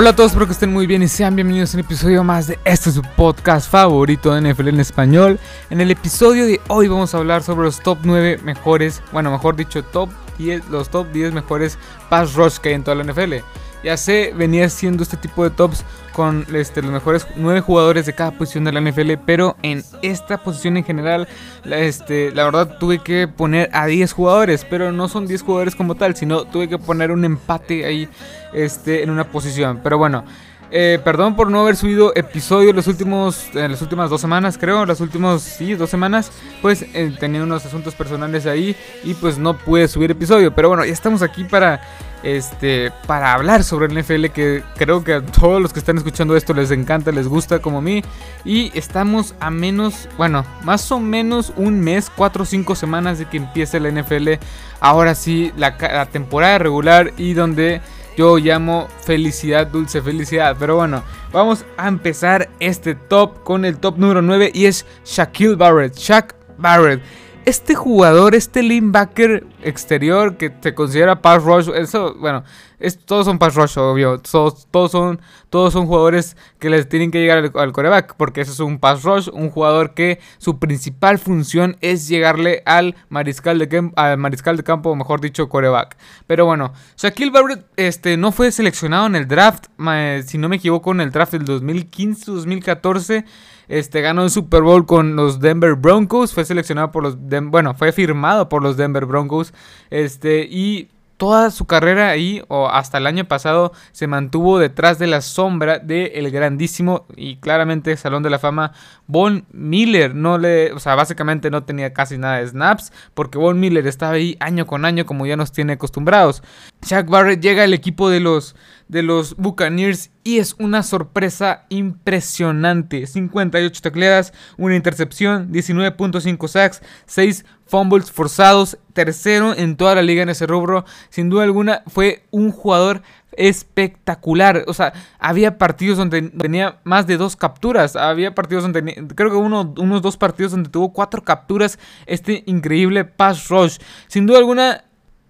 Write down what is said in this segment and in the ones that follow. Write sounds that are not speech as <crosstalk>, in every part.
Hola a todos, espero que estén muy bien y sean bienvenidos a un episodio más de este su podcast favorito de NFL en español. En el episodio de hoy vamos a hablar sobre los top 9 mejores, bueno, mejor dicho, top 10, los top 10 mejores pass rush que hay en toda la NFL. Ya sé, venía haciendo este tipo de tops con este, los mejores 9 jugadores de cada posición de la NFL, pero en esta posición en general, la, este, la verdad tuve que poner a 10 jugadores, pero no son 10 jugadores como tal, sino tuve que poner un empate ahí este, en una posición. Pero bueno, eh, perdón por no haber subido episodio los últimos, en las últimas dos semanas, creo, las últimas, sí, dos semanas, pues eh, tenía unos asuntos personales ahí y pues no pude subir episodio. Pero bueno, ya estamos aquí para este, para hablar sobre el NFL que creo que a todos los que están escuchando esto les encanta, les gusta como a mí. Y estamos a menos, bueno, más o menos un mes, cuatro o cinco semanas de que empiece la NFL. Ahora sí, la temporada regular y donde yo llamo felicidad, dulce felicidad. Pero bueno, vamos a empezar este top con el top número 9 y es Shaquille Barrett. Shaq Barrett este jugador, este linebacker exterior que se considera pass rush, eso, bueno, todos son pass rush, obvio, todos, todos, son, todos son jugadores que les tienen que llegar al, coreback, porque eso es un pass rush, un jugador que su principal función es llegarle al mariscal de, al mariscal campo, mejor dicho, coreback. Pero bueno, Shaquille Barrett este, no fue seleccionado en el draft, si no me equivoco, en el draft del 2015-2014. Este, ganó el Super Bowl con los Denver Broncos. Fue seleccionado por los. bueno, fue firmado por los Denver Broncos. Este, y toda su carrera ahí, o hasta el año pasado, se mantuvo detrás de la sombra del grandísimo y claramente Salón de la Fama Von Miller. No le, o sea, básicamente no tenía casi nada de snaps, porque Von Miller estaba ahí año con año, como ya nos tiene acostumbrados. Shaq Barrett llega al equipo de los de los Buccaneers y es una sorpresa impresionante. 58 tacleadas, una intercepción, 19.5 sacks, 6 fumbles forzados, tercero en toda la liga en ese rubro. Sin duda alguna fue un jugador espectacular. O sea, había partidos donde tenía más de dos capturas. Había partidos donde creo que uno, unos dos partidos donde tuvo cuatro capturas. Este increíble pass rush. Sin duda alguna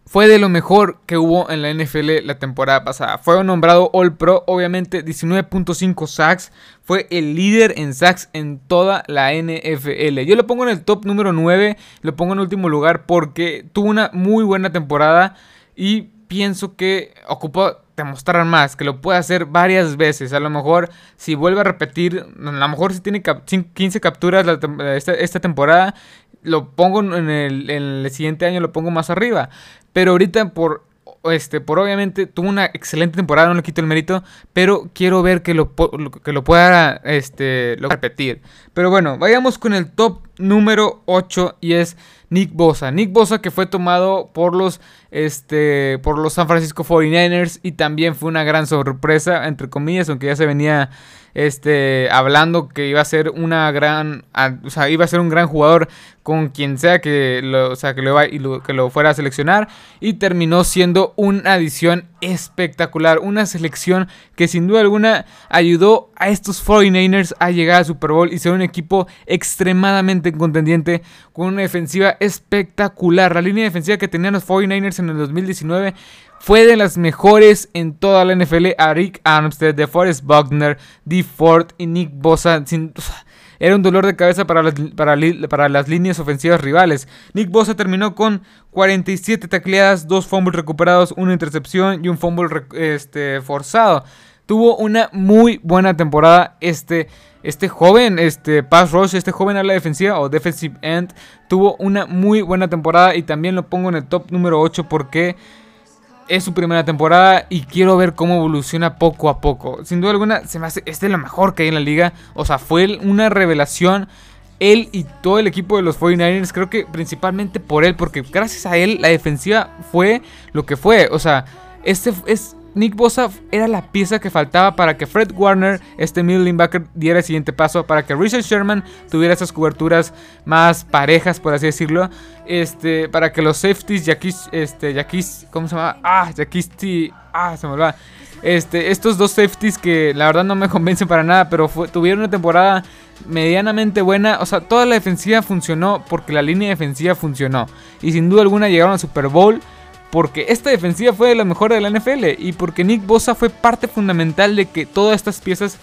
fue de lo mejor que hubo en la NFL la temporada pasada. Fue nombrado All Pro, obviamente 19.5 sacks. Fue el líder en sacks en toda la NFL. Yo lo pongo en el top número 9, lo pongo en último lugar porque tuvo una muy buena temporada y pienso que ocupó demostrar más, que lo puede hacer varias veces. A lo mejor si vuelve a repetir, a lo mejor si tiene 15 capturas esta, temporada, lo pongo en el, en el siguiente año, lo pongo más arriba. Pero ahorita por este, por obviamente tuvo una excelente temporada, no le quito el mérito, pero quiero ver que lo, que lo pueda este, repetir. Pero bueno, vayamos con el top número 8 y es Nick Bosa. Nick Bosa que fue tomado por los, este, por los San Francisco 49ers y también fue una gran sorpresa, entre comillas, aunque ya se venía este, hablando que iba a ser una gran, o sea, iba a ser un gran jugador con quien sea que o sea, que lo, que lo fuera a seleccionar y terminó siendo una adición espectacular, una selección que sin duda alguna ayudó a estos 49ers a llegar al Super Bowl y ser un equipo extremadamente contendiente con una defensiva espectacular. La línea defensiva que tenían los 49ers en el 2019 fue de las mejores en toda la NFL. A Rick Armstead, DeForest Buckner, D. Ford y Nick Bosa. era un dolor de cabeza para las, para, las líneas ofensivas rivales. Nick Bosa terminó con 47 tacleadas, 2 fumbles recuperados, una intercepción y un fumble este, forzado. Tuvo una muy buena temporada este, este joven, este pass rush, este joven a la defensiva o defensive end. Tuvo una muy buena temporada y también lo pongo en el top número 8 porque es su primera temporada y quiero ver cómo evoluciona poco a poco. Sin duda alguna, se me hace, es de lo mejor que hay en la liga. O sea, fue una revelación. Él y todo el equipo de los 49ers, creo que principalmente por él, porque gracias a él la defensiva fue lo que fue. O sea, este es Nick Bosa era la pieza que faltaba para que Fred Warner, este middle linebacker, diera el siguiente paso, para que Richard Sherman tuviera esas coberturas más parejas, por así decirlo, este, para que los safeties, Jaquis, este, ¿cómo se llama? Ah, Jaquis, ah, se me olvidó. Este, estos dos safeties que la verdad no me convencen para nada, pero tuvieron una temporada medianamente buena. O sea, toda la defensiva funcionó porque la línea defensiva funcionó. Y sin duda alguna llegaron al Super Bowl porque esta defensiva fue de la mejor de la NFL y porque Nick Bosa fue parte fundamental de que todas estas piezas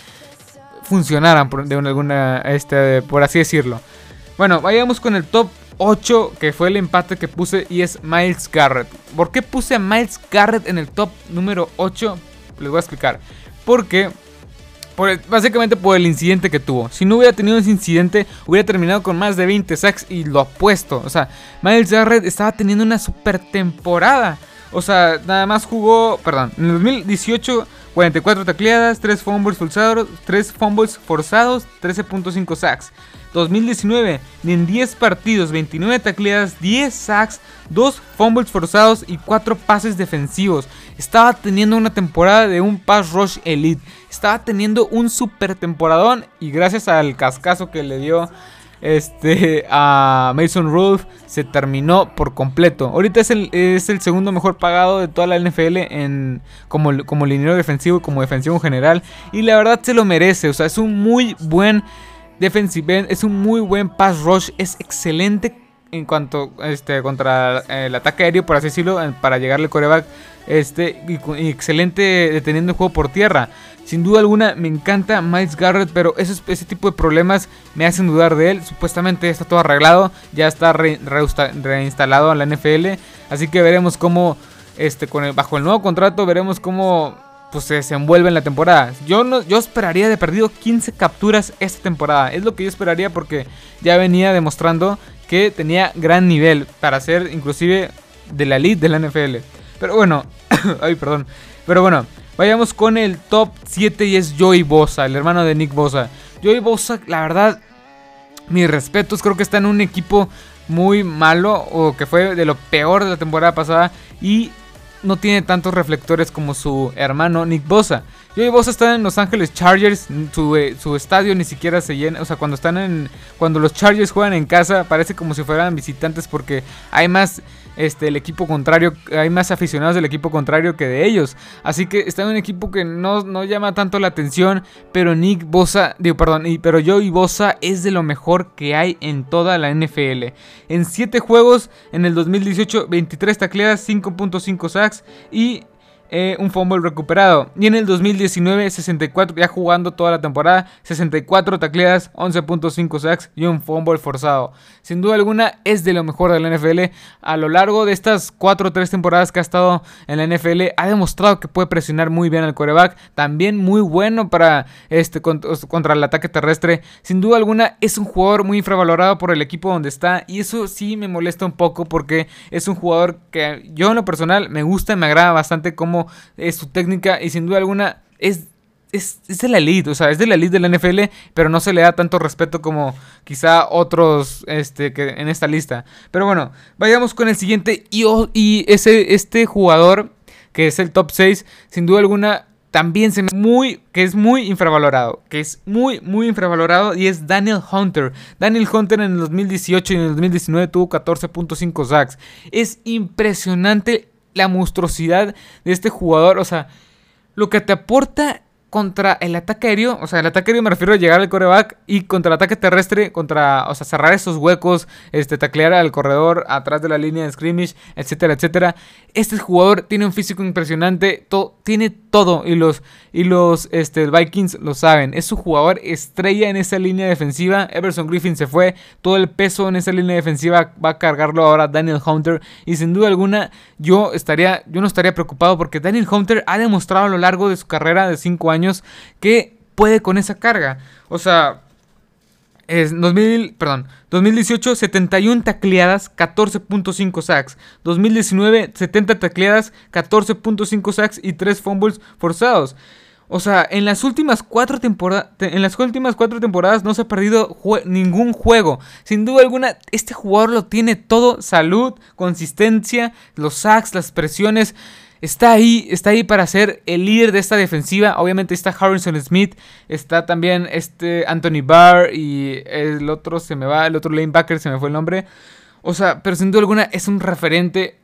funcionaran de alguna, este, por así decirlo. Bueno, vayamos con el top 8, que fue el empate que puse, y es Miles Garrett. ¿Por qué puse a Miles Garrett en el top número 8? Les voy a explicar. Porque básicamente por el incidente que tuvo. Si no hubiera tenido ese incidente, hubiera terminado con más de 20 sacks y lo apuesto. O sea, Miles Garrett estaba teniendo una super temporada. O sea, nada más jugó, perdón, en el 2018 44 tacleadas, 3 fumbles forzados, 3 fumbles forzados, 13.5 sacks. 2019, en 10 partidos, 29 tacleadas, 10 sacks, 2 fumbles forzados y 4 pases defensivos. Estaba teniendo una temporada de un pass rush elite. Estaba teniendo un super temporadón y gracias al cascazo que le dio este, a Mason Rudolph se terminó por completo. Ahorita es el, es el segundo mejor pagado de toda la NFL en, como, como liniero defensivo y como defensivo en general. Y la verdad se lo merece. O sea, es un muy buen defensive end, es un muy buen pass rush. Es excelente en cuanto este, contra el ataque aéreo, por así decirlo, para llegarle al coreback. Este, y, excelente deteniendo el juego por tierra. Sin duda alguna me encanta Miles Garrett, pero ese, ese tipo de problemas me hacen dudar de él. Supuestamente está todo arreglado, ya está reinstalado a la NFL. Así que veremos cómo, este, con bajo el nuevo contrato, veremos cómo pues, se desenvuelve en la temporada. Yo, no, yo esperaría de perdido 15 capturas esta temporada. Es lo que yo esperaría porque ya venía demostrando que tenía gran nivel para ser inclusive de la elite de la NFL. Pero bueno, <coughs> ay, perdón. Pero bueno, vayamos con el top 7 y es Joey Bosa, el hermano de Nick Bosa. Joey Bosa, la verdad, mis respetos, creo que está en un equipo muy malo o que fue de lo peor de la temporada pasada y no tiene tantos reflectores como su hermano Nick Bosa. Joey Bosa está en Los Ángeles Chargers, su, eh, su, estadio ni siquiera se llena, o sea, cuando están en cuando los Chargers juegan en casa parece como si fueran visitantes porque hay más este, el equipo contrario, hay más aficionados del equipo contrario que de ellos. Así que está en un equipo que no, no llama tanto la atención, pero Nick Bosa, digo, perdón, pero Joey Bosa es de lo mejor que hay en toda la NFL. En 7 juegos, en el 2018, 23 tacleadas, 5.5 sacks y eh, un fumble recuperado. Y en el 2019, 64, ya jugando toda la temporada, 64 tacleadas, 11.5 sacks y un fumble forzado. Sin duda alguna, es de lo mejor de la NFL. A lo largo de estas 4 o 3 temporadas que ha estado en la NFL, ha demostrado que puede presionar muy bien al coreback. También muy bueno para este, contra el ataque terrestre. Sin duda alguna, es un jugador muy infravalorado por el equipo donde está. Y eso sí me molesta un poco porque es un jugador que yo en lo personal me gusta y me agrada bastante como es su técnica y sin duda alguna es, es, de la elite, o sea, es de la elite de la NFL, pero no se le da tanto respeto como quizá otros este, que en esta lista. Pero bueno, vayamos con el siguiente y, y ese, este jugador que es el top 6, sin duda alguna también se me muy que es muy infravalorado, que es muy muy infravalorado y es Daniel Hunter. Daniel Hunter en el 2018 y en el 2019 tuvo 14.5 sacks. Es impresionante la monstruosidad de este jugador. O sea, lo que te aporta contra el ataque aéreo, o sea, el ataque aéreo me refiero a llegar al coreback y contra el ataque terrestre, contra, o sea, cerrar esos huecos, este, taclear al corredor atrás de la línea de scrimmage, etcétera, etcétera. Este jugador tiene un físico impresionante, tiene todo y los, y los este, Vikings lo saben. Es su jugador estrella en esa línea defensiva. Everson Griffin se fue, todo el peso en esa línea defensiva va a cargarlo ahora Daniel Hunter y sin duda alguna yo estaría, yo no estaría preocupado porque Daniel Hunter ha demostrado a lo largo de su carrera de 5 años que puede con esa carga. O sea, es 2000, perdón, 2018 71 tacleadas, 14.5 sacks. 2019 70 tacleadas, 14.5 sacks y 3 fumbles forzados. O sea, en las últimas cuatro temporadas, en las últimas cuatro temporadas no se ha perdido ningún juego. Sin duda alguna, este jugador lo tiene todo: salud, consistencia, los sacks, las presiones está ahí, está ahí para ser el líder de esta defensiva. Obviamente está Harrison Smith, está también este Anthony Barr y el otro se me va, el otro lanebacker se me fue el nombre. O sea, pero sin duda alguna es un referente.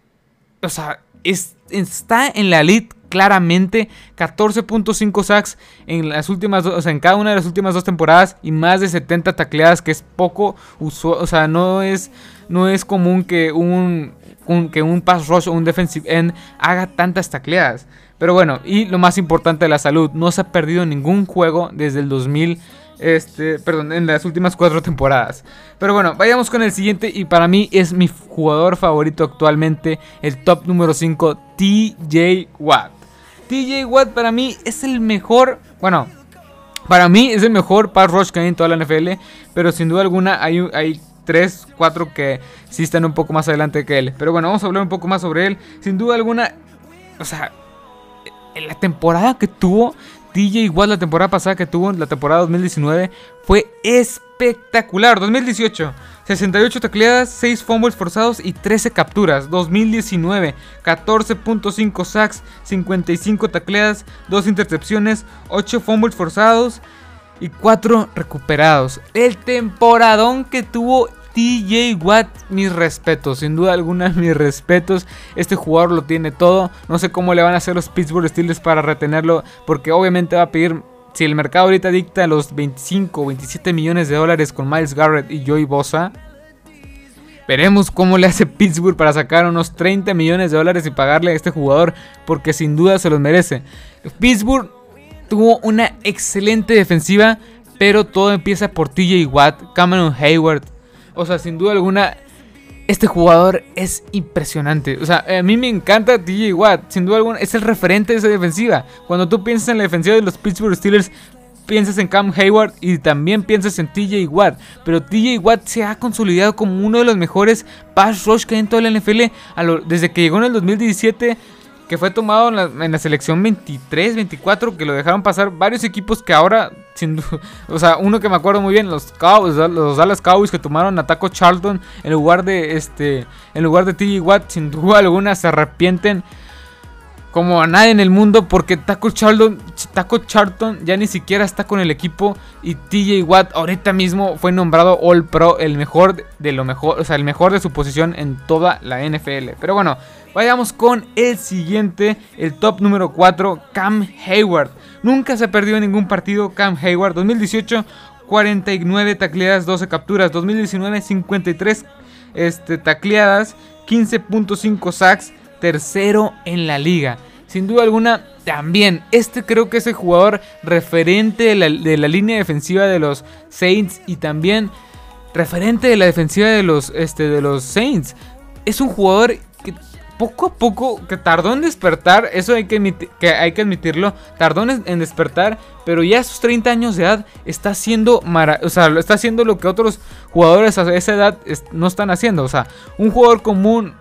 O sea, está en la elite claramente 14.5 sacks en las últimas o sea, en cada una de las últimas dos temporadas y más de 70 tacleadas que es poco usual, o sea, no es no es común que que un pass rush o un defensive end haga tantas tacleadas. Pero bueno, y lo más importante de la salud, no se ha perdido ningún juego desde el 2000. Este, perdón, en las últimas cuatro temporadas. Pero bueno, vayamos con el siguiente y para mí es mi jugador favorito actualmente, el top número 5, TJ Watt. TJ Watt para mí es el mejor, bueno, para mí es el mejor pass rush que hay en toda la NFL, pero sin duda alguna hay, hay 3, 4 que sí están un poco más adelante que él. Pero bueno, vamos a hablar un poco más sobre él. Sin duda alguna, o sea, en la temporada que tuvo DJ igual la temporada pasada que tuvo, la temporada 2019, fue espectacular. 2018, 68 tacleadas, 6 fumbles forzados y 13 capturas. 2019, 14.5 sacks, 55 tacleadas, 2 intercepciones, 8 fumbles forzados y 4 recuperados. El temporadón que tuvo TJ Watt, mis respetos, sin duda alguna <laughs> mis respetos. Este jugador lo tiene todo. No sé cómo le van a hacer los Pittsburgh Steelers para retenerlo, porque obviamente va a pedir, si el mercado ahorita dicta los 25 o 27 millones de dólares con Miles Garrett y Joey Bosa. Veremos cómo le hace Pittsburgh para sacar unos 30 millones de dólares y pagarle a este jugador, porque sin duda se los merece. Pittsburgh tuvo una excelente defensiva, pero todo empieza por TJ Watt, Cameron Hayward, o sea, sin duda alguna, este jugador es impresionante. O sea, a mí me encanta TJ Watt. Sin duda alguna, es el referente de esa defensiva. Cuando tú piensas en la defensiva de los Pittsburgh Steelers, piensas en Cam Hayward y también piensas en TJ Watt. Pero TJ Watt se ha consolidado como uno de los mejores pass rush que hay en toda la NFL. desde que llegó en el 2017 que fue tomado en la, selección 23, 24, que lo dejaron pasar varios equipos que ahora, <laughs> o sea, uno que me acuerdo muy bien, los Cowboys, los Dallas Cowboys que tomaron a Taco Charlton en lugar de este, en lugar de TJ Watt, sin <laughs> duda alguna se arrepienten como a nadie en el mundo porque Taco Charlton, Taco Charlton ya ni siquiera está con el equipo y TJ Watt ahorita mismo fue nombrado All Pro, el mejor de lo mejor, o sea, el mejor de su posición en toda la NFL. Pero bueno, Vayamos con el siguiente, el top número 4, Cam Hayward. Nunca se perdió en ningún partido Cam Hayward. 2018, 49 tacleadas, 12 capturas. 2019, 53 este, tacleadas, 15.5 sacks, tercero en la liga. Sin duda alguna, también, este creo que es el jugador referente de la, de la línea defensiva de los Saints y también referente de la defensiva de los, este, de los Saints. Es un jugador que poco a poco, que tardó en despertar, eso hay que, que, hay que admitirlo, tardó en, despertar, pero ya a sus 30 años de edad está haciendo, o sea, está haciendo lo que otros jugadores a esa edad no están haciendo, o sea, un jugador común,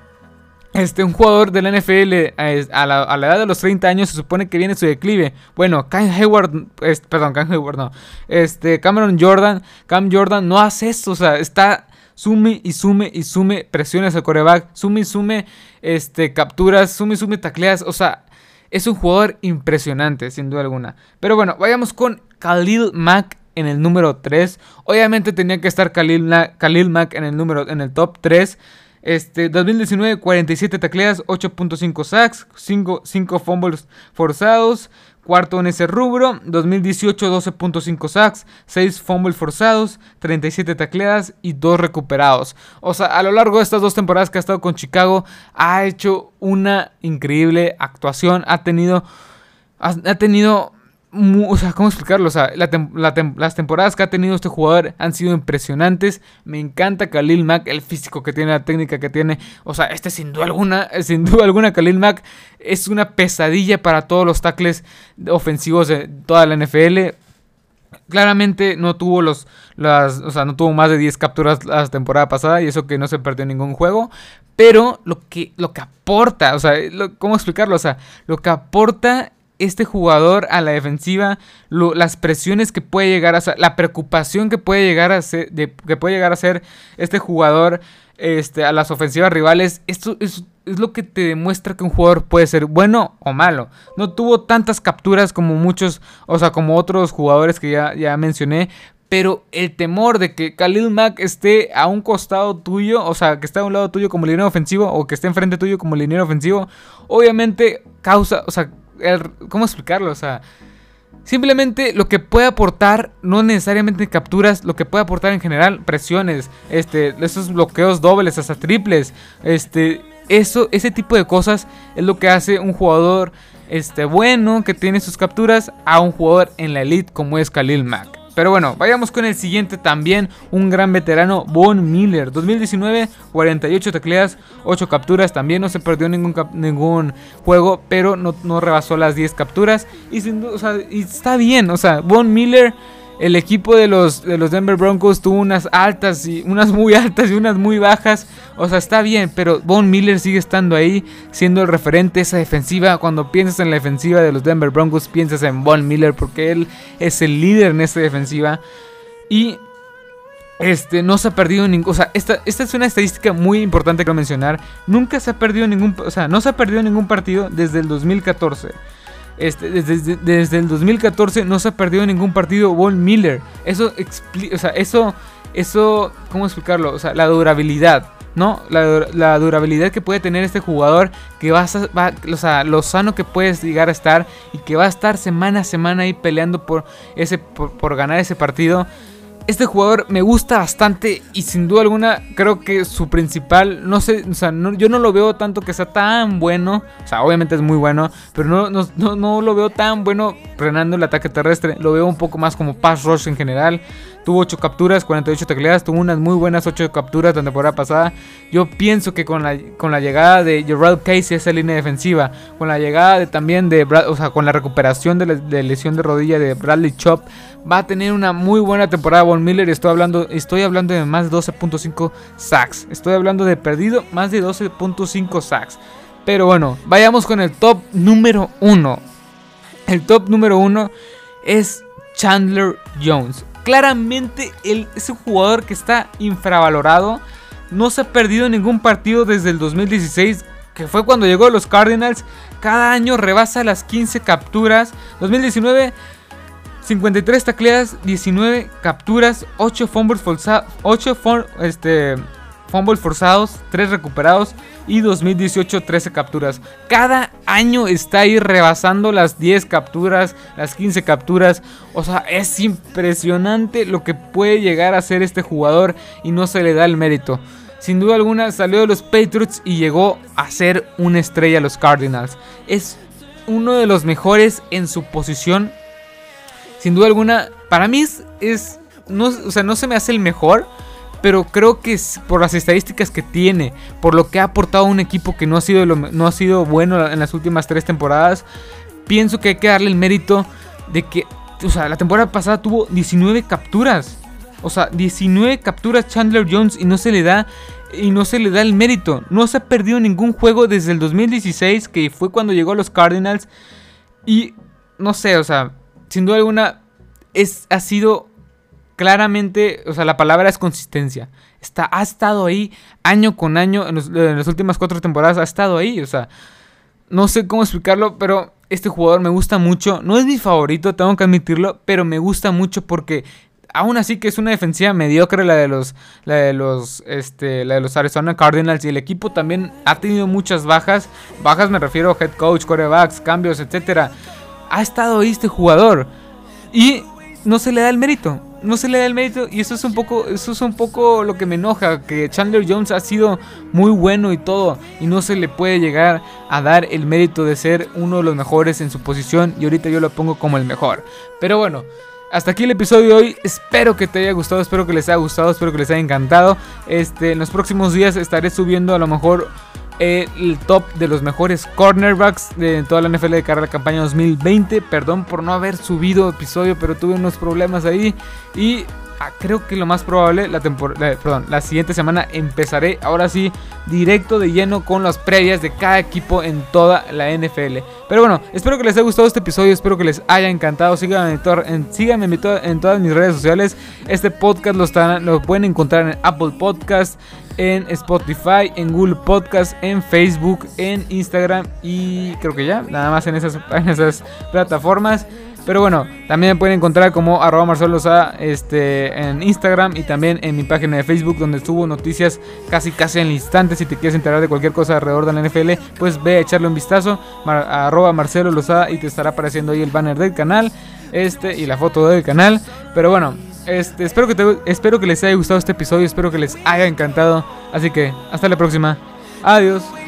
este, un jugador de la NFL a la, edad de los 30 años se supone que viene su declive. Bueno, Cam Hayward, perdón, Cam Hayward no. Este, Cameron Jordan, Cam Jordan no hace esto, o sea, está sume y sume y sume presiones al coreback, sume y sume este, capturas, sume y sume tacleas, o sea, es un jugador impresionante, sin duda alguna. Pero bueno, vayamos con Khalil Mack en el número 3. Obviamente tenía que estar Khalil, Khalil Mack en el número en el top 3. Este, 2019, 47 tacleas, 8.5 sacks, 5, 5 fumbles forzados, Cuarto en ese rubro, 2018 12.5 sacks, 6 fumbles forzados, 37 tacleadas y 2 recuperados. O sea, a lo largo de estas dos temporadas que ha estado con Chicago, ha hecho una increíble actuación, ha tenido, ha, tenido o sea, ¿cómo explicarlo? O sea, las temporadas que ha tenido este jugador han sido impresionantes. Me encanta Khalil Mack, el físico que tiene, la técnica que tiene. O sea, este sin duda alguna, sin duda alguna, Khalil Mack es una pesadilla para todos los tackles ofensivos de toda la NFL. Claramente no tuvo los, las, o sea, no tuvo más de 10 capturas la temporada pasada y eso que no se perdió ningún juego. Pero lo que, lo que aporta, o sea, ¿cómo explicarlo? O sea, lo que aporta este jugador a la defensiva, las presiones que puede llegar a la preocupación que puede llegar a ser, que puede llegar a ser este jugador este, a las ofensivas rivales, esto es, lo que te demuestra que un jugador puede ser bueno o malo. No tuvo tantas capturas como muchos, o sea, como otros jugadores que ya, ya mencioné, pero el temor de que Khalil Mack esté a un costado tuyo, o sea, que esté a un lado tuyo como liniero ofensivo o que esté enfrente tuyo como liniero ofensivo, obviamente causa, o sea, ¿Cómo explicarlo? O sea, simplemente lo que puede aportar, no necesariamente capturas, lo que puede aportar en general, presiones, este, esos bloqueos dobles, hasta triples, este, eso, ese tipo de cosas es lo que hace un jugador este, bueno que tiene sus capturas a un jugador en la elite como es Khalil Mack. Pero bueno, vayamos con el siguiente también, un gran veterano, Von Miller. 2019, 48 tacleadas, 8 capturas, también no se perdió ningún, ningún juego, pero no, no, rebasó las 10 capturas. Y, sin, o y está bien, o sea, Von Miller el equipo de los, de los Denver Broncos tuvo unas altas y unas muy <laughs> altas y unas muy bajas. O sea, está bien, pero Von Miller sigue estando ahí, siendo el referente esa defensiva. Cuando piensas en la defensiva de los Denver Broncos, piensas en Von Miller porque él es el líder en esta defensiva. Y este, no se ha perdido ningún. O sea, esta, esta es una estadística muy importante que mencionar. Nunca se ha perdido ningún. O sea, no se ha perdido ningún partido desde el 2014. Este, desde, el 2014 no se ha perdido ningún partido Von Miller. Eso o sea, eso, eso, ¿cómo explicarlo? O sea, la durabilidad, ¿no? La, durabilidad que puede tener este jugador, que va, a, va o sea, lo sano que puedes llegar a estar y que va a estar semana a semana ahí peleando por, ese, por ganar ese partido. Este jugador me gusta bastante y sin duda alguna creo que su principal, no sé, o sea, yo no lo veo tanto que sea tan bueno, o sea, obviamente es muy bueno, pero no, no, no, lo veo tan bueno frenando el ataque terrestre, lo veo un poco más como pass rush en general. Tuvo 8 capturas, 48 tacleadas, tuvo unas muy buenas 8 capturas la temporada pasada. Yo pienso que con la, con la llegada de Gerald Casey a esa línea defensiva, con la llegada de, también de, o sea, con la recuperación de, de lesión de rodilla de Bradley Chop, va a tener una muy buena temporada Von Miller. Estoy hablando, estoy hablando de más de 12.5 sacks. Estoy hablando de perdido más de 12.5 sacks. Pero bueno, vayamos con el top número 1. El top número 1 es Chandler Jones. Claramente él es un jugador que está infravalorado. No se ha perdido ningún partido desde el 2016, que fue cuando llegó a los Cardinals. Cada año rebasa las 15 capturas. 2019 53 tacleadas, 19 capturas, 8 fumbles, 8 este, fumbles forzados, 3 recuperados y 2018 13 capturas. Cada año está ahí rebasando las 10 capturas, las 15 capturas. O sea, es impresionante lo que puede llegar a ser este jugador y no se le da el mérito. Sin duda alguna salió de los Patriots y llegó a ser una estrella a los Cardinals. Es uno de los mejores en su posición sin duda alguna, para mí es, no, o sea, no se me hace el mejor, pero creo que es por las estadísticas que tiene, por lo que ha aportado un equipo que no ha sido, no ha sido bueno en las últimas tres temporadas, pienso que hay que darle el mérito de que, o sea, la temporada pasada tuvo 19 capturas. O sea, 19 capturas Chandler Jones y no se le da y no se le da el mérito. No se ha perdido ningún juego desde el 2016, que fue cuando llegó a los Cardinals. Y no sé, o sea, sin duda alguna, es, ha sido claramente, o sea, la palabra es consistencia. Está, ha estado ahí año con año, en, las últimas cuatro temporadas ha estado ahí, o sea, no sé cómo explicarlo, pero este jugador me gusta mucho. No es mi favorito, tengo que admitirlo, pero me gusta mucho porque aún así que es una defensiva mediocre la de los la de los este la de los Arizona Cardinals y el equipo también ha tenido muchas bajas. Bajas me refiero a head coach, corebacks, cambios, etcétera ha estado ahí este jugador. Y no se le da el mérito. No se le da el mérito. Y eso es un poco. Eso es un poco lo que me enoja. Que Chandler Jones ha sido muy bueno y todo. Y no se le puede llegar a dar el mérito de ser uno de los mejores en su posición. Y ahorita yo lo pongo como el mejor. Pero bueno. Hasta aquí el episodio de hoy. Espero que te haya gustado, espero que les haya gustado, espero que les haya encantado. Este, en los próximos días estaré subiendo a lo mejor el top de los mejores cornerbacks de toda la NFL de cara a la campaña 2020. Perdón por no haber subido episodio, pero tuve unos problemas ahí. Y creo que lo más probable, la, perdón, la siguiente semana empezaré ahora sí directo de lleno con las previas de cada equipo en toda la NFL. Pero bueno, espero que les haya gustado este episodio, espero que les haya encantado. Síganme en, síganme en, todas mis redes sociales. Este podcast lo, están, lo pueden encontrar en Apple Podcast en Spotify, en Google Podcast, en Facebook, en Instagram y creo que ya, nada más en esas, en esas plataformas. Pero bueno, también me pueden encontrar como arroba Marcelo este, en Instagram y también en mi página de Facebook donde subo noticias casi casi en el instante. Si te quieres enterar de cualquier cosa alrededor de la NFL, pues ve a echarle un vistazo arroba Marcelo Lozada y te estará apareciendo ahí el banner del canal este y la foto del canal. Pero bueno, este, espero, que te, espero que les haya gustado este episodio, espero que les haya encantado. Así que hasta la próxima. Adiós.